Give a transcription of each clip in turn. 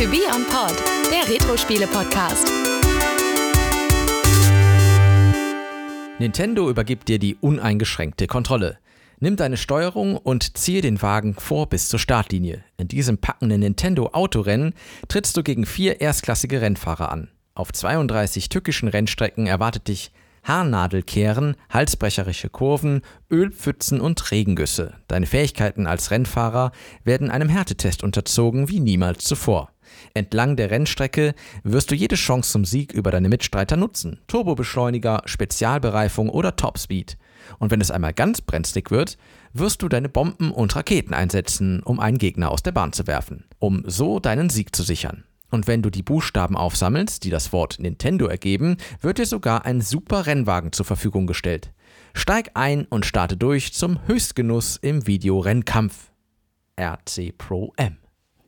To Be On Pod, der Retro-Spiele-Podcast. Nintendo übergibt dir die uneingeschränkte Kontrolle. Nimm deine Steuerung und ziehe den Wagen vor bis zur Startlinie. In diesem packenden Nintendo Autorennen trittst du gegen vier erstklassige Rennfahrer an. Auf 32 tückischen Rennstrecken erwartet dich Haarnadelkehren, halsbrecherische Kurven, Ölpfützen und Regengüsse. Deine Fähigkeiten als Rennfahrer werden einem Härtetest unterzogen wie niemals zuvor. Entlang der Rennstrecke wirst du jede Chance zum Sieg über deine Mitstreiter nutzen. Turbobeschleuniger, Spezialbereifung oder Topspeed. Und wenn es einmal ganz brenzlig wird, wirst du deine Bomben und Raketen einsetzen, um einen Gegner aus der Bahn zu werfen, um so deinen Sieg zu sichern. Und wenn du die Buchstaben aufsammelst, die das Wort Nintendo ergeben, wird dir sogar ein super Rennwagen zur Verfügung gestellt. Steig ein und starte durch zum Höchstgenuss im Videorennkampf. RC Pro M.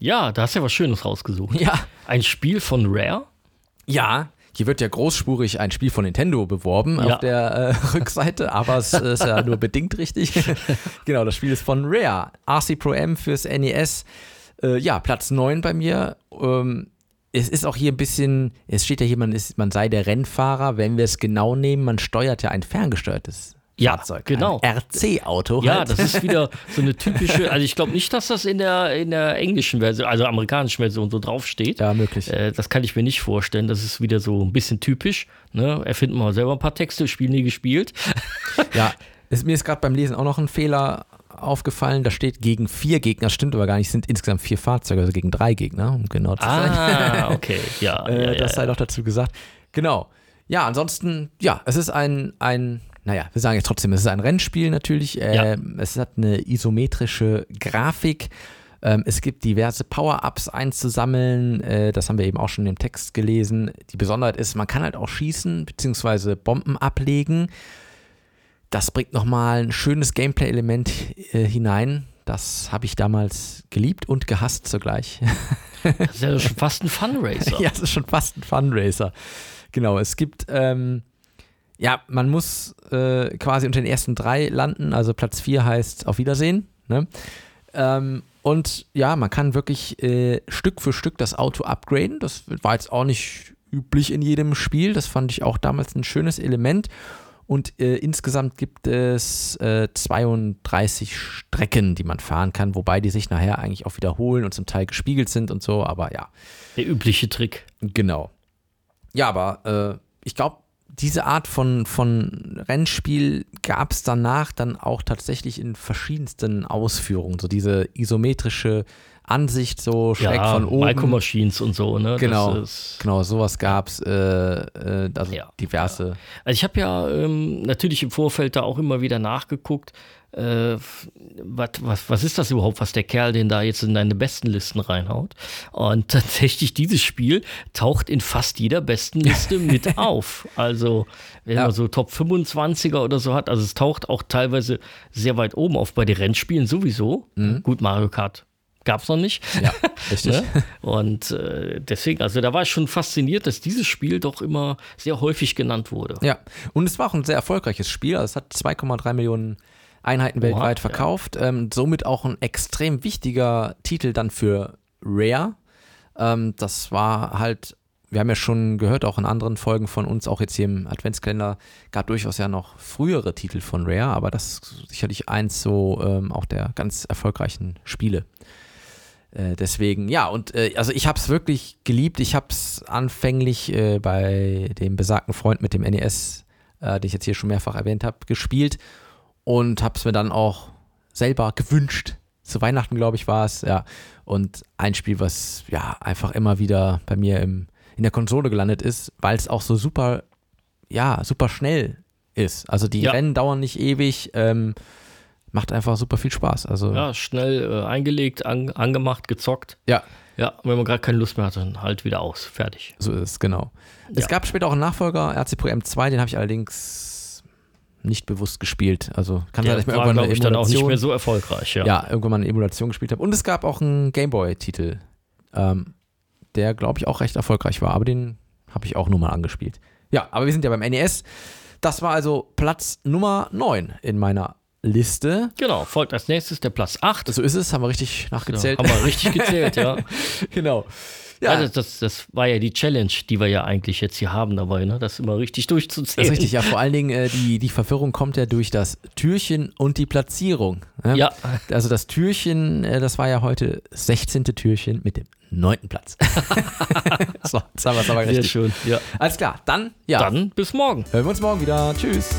Ja, da hast du ja was Schönes rausgesucht. Ja. Ein Spiel von Rare? Ja, hier wird ja großspurig ein Spiel von Nintendo beworben Ja. auf der äh, Rückseite, aber es ist ja nur bedingt richtig. genau, das Spiel ist von Rare. RC Pro M fürs NES. Äh, ja, Platz 9 bei mir. Ähm, es ist auch hier ein bisschen, es steht ja hier, man, ist, man sei der Rennfahrer. Wenn wir es genau nehmen, man steuert ja ein ferngesteuertes Ja, Fahrzeug. genau. RC-Auto. Ja, halt. das ist wieder so eine typische, also ich glaube nicht, dass das in der, in der englischen Version, also amerikanischen Version so draufsteht. Ja, möglich. Äh, das kann ich mir nicht vorstellen. Das ist wieder so ein bisschen typisch. Ne? Erfinden wir selber ein paar Texte, Spiel nie gespielt. Ja, es, mir ist gerade beim Lesen auch noch ein Fehler aufgefallen. Da steht gegen vier Gegner, stimmt aber gar nicht. Es sind insgesamt vier Fahrzeuge, also gegen drei Gegner, um genau zu sein. Ah, okay. Ja, äh, ja, ja, das sei ja. doch dazu gesagt. Genau. Ja, ansonsten, ja, es ist ein, ein naja, wir sagen jetzt trotzdem, es ist ein Rennspiel natürlich. Ja. Ähm, Es hat eine isometrische Grafik. Ähm, es gibt diverse Power-Ups einzusammeln. Äh, das haben wir eben auch schon im Text gelesen. Die Besonderheit ist, man kann halt auch schießen bzw. Bomben ablegen. Das bringt nochmal ein schönes Gameplay-Element äh, hinein. Das habe ich damals geliebt und gehasst zugleich. Das ist ja schon fast ein Funracer. ja, es ist schon fast ein Funracer. Genau, es gibt, ähm, ja, man muss äh, quasi unter den ersten drei landen. Also Platz vier heißt auf Wiedersehen. Ne? Ähm, und ja, man kann wirklich äh, Stück für Stück das Auto upgraden. Das war jetzt auch nicht üblich in jedem Spiel. Das fand ich auch damals ein schönes Element. Und äh, insgesamt gibt es äh, 32 Strecken, die man fahren kann, wobei die sich nachher eigentlich auch wiederholen und zum Teil gespiegelt sind und so. Aber ja, Der übliche Trick. Genau. Ja, aber äh, ich glaube, diese Art von, von Rennspiel gab es danach dann auch tatsächlich in verschiedensten Ausführungen. So diese isometrische Ansicht, so schräg ja, von oben. Micro Machines und so, ne? Genau, genau, sowas gab es, äh, äh, also Ja, diverse. Also ich habe ja ähm, natürlich im Vorfeld da auch immer wieder nachgeguckt, äh, was, was, was ist das überhaupt, was der Kerl denn da jetzt in deine besten Listen reinhaut? Und tatsächlich, dieses Spiel taucht in fast jeder besten Liste mit auf. Also, wenn Ja. man so Top 25er oder so hat, also es taucht auch teilweise sehr weit oben auf bei den Rennspielen sowieso. Gut, Mario Kart gab es noch nicht. Ja, richtig. Ne? Und äh, deswegen, also da war ich schon fasziniert, dass dieses Spiel doch immer sehr häufig genannt wurde. Ja, und es war auch ein sehr erfolgreiches Spiel. Also es hat 2,3 Millionen Einheiten weltweit ja. verkauft. Ähm, somit auch ein extrem wichtiger Titel dann für Rare. Ähm, das war halt, wir haben ja schon gehört, auch in anderen Folgen von uns, auch jetzt hier im Adventskalender, gab durchaus ja noch frühere Titel von Rare, aber das ist sicherlich eins so ähm, auch der ganz erfolgreichen Spiele. Äh, deswegen, ja, und äh, also ich habe es wirklich geliebt. Ich habe es anfänglich äh, bei dem besagten Freund mit dem NES, äh, den ich jetzt hier schon mehrfach erwähnt habe, gespielt und habe es mir dann auch selber gewünscht. Zu Weihnachten, glaube ich, war es, ja. Und ein Spiel, was ja einfach immer wieder bei mir im, in der Konsole gelandet ist, weil es auch so super, ja, super schnell ist. Also die Ja. Rennen dauern nicht ewig, ähm, macht einfach super viel Spaß. Also Ja, schnell äh, eingelegt, an, angemacht, gezockt. ja Ja, und wenn man gerade keine Lust mehr hat, dann halt wieder aus. Fertig. So ist es, genau. Es Ja. gab später auch einen Nachfolger, RC Pro M2, den habe ich allerdings nicht bewusst gespielt. Also kann sein, dass ich mir irgendwann eine ich, dann auch nicht mehr so erfolgreich. Ja. ja. irgendwann mal eine Emulation gespielt habe. Und es gab auch einen Gameboy-Titel, ähm, der, glaube ich, auch recht erfolgreich war. Aber den habe ich auch nur mal angespielt. Ja, aber wir sind ja beim NES. Das war also Platz Nummer 9 in meiner Liste. Genau, folgt als nächstes der Platz 8. So ist es, haben wir richtig nachgezählt. haben wir richtig gezählt, ja. genau. Ja, das, das, das war ja die Challenge, die wir ja eigentlich jetzt hier haben dabei, ne? das immer richtig durchzuzählen. Das ist richtig, ja, vor allen Dingen äh, die, die Verwirrung kommt ja durch das Türchen und die Platzierung. Ne? Ja. Also das Türchen, äh, das war ja heute das 16. Türchen mit dem neunten Platz. so, jetzt haben wir es aber Sehr richtig. schön. Ja. Alles klar, dann, ja, Dann bis morgen. hören wir uns morgen wieder. Tschüss.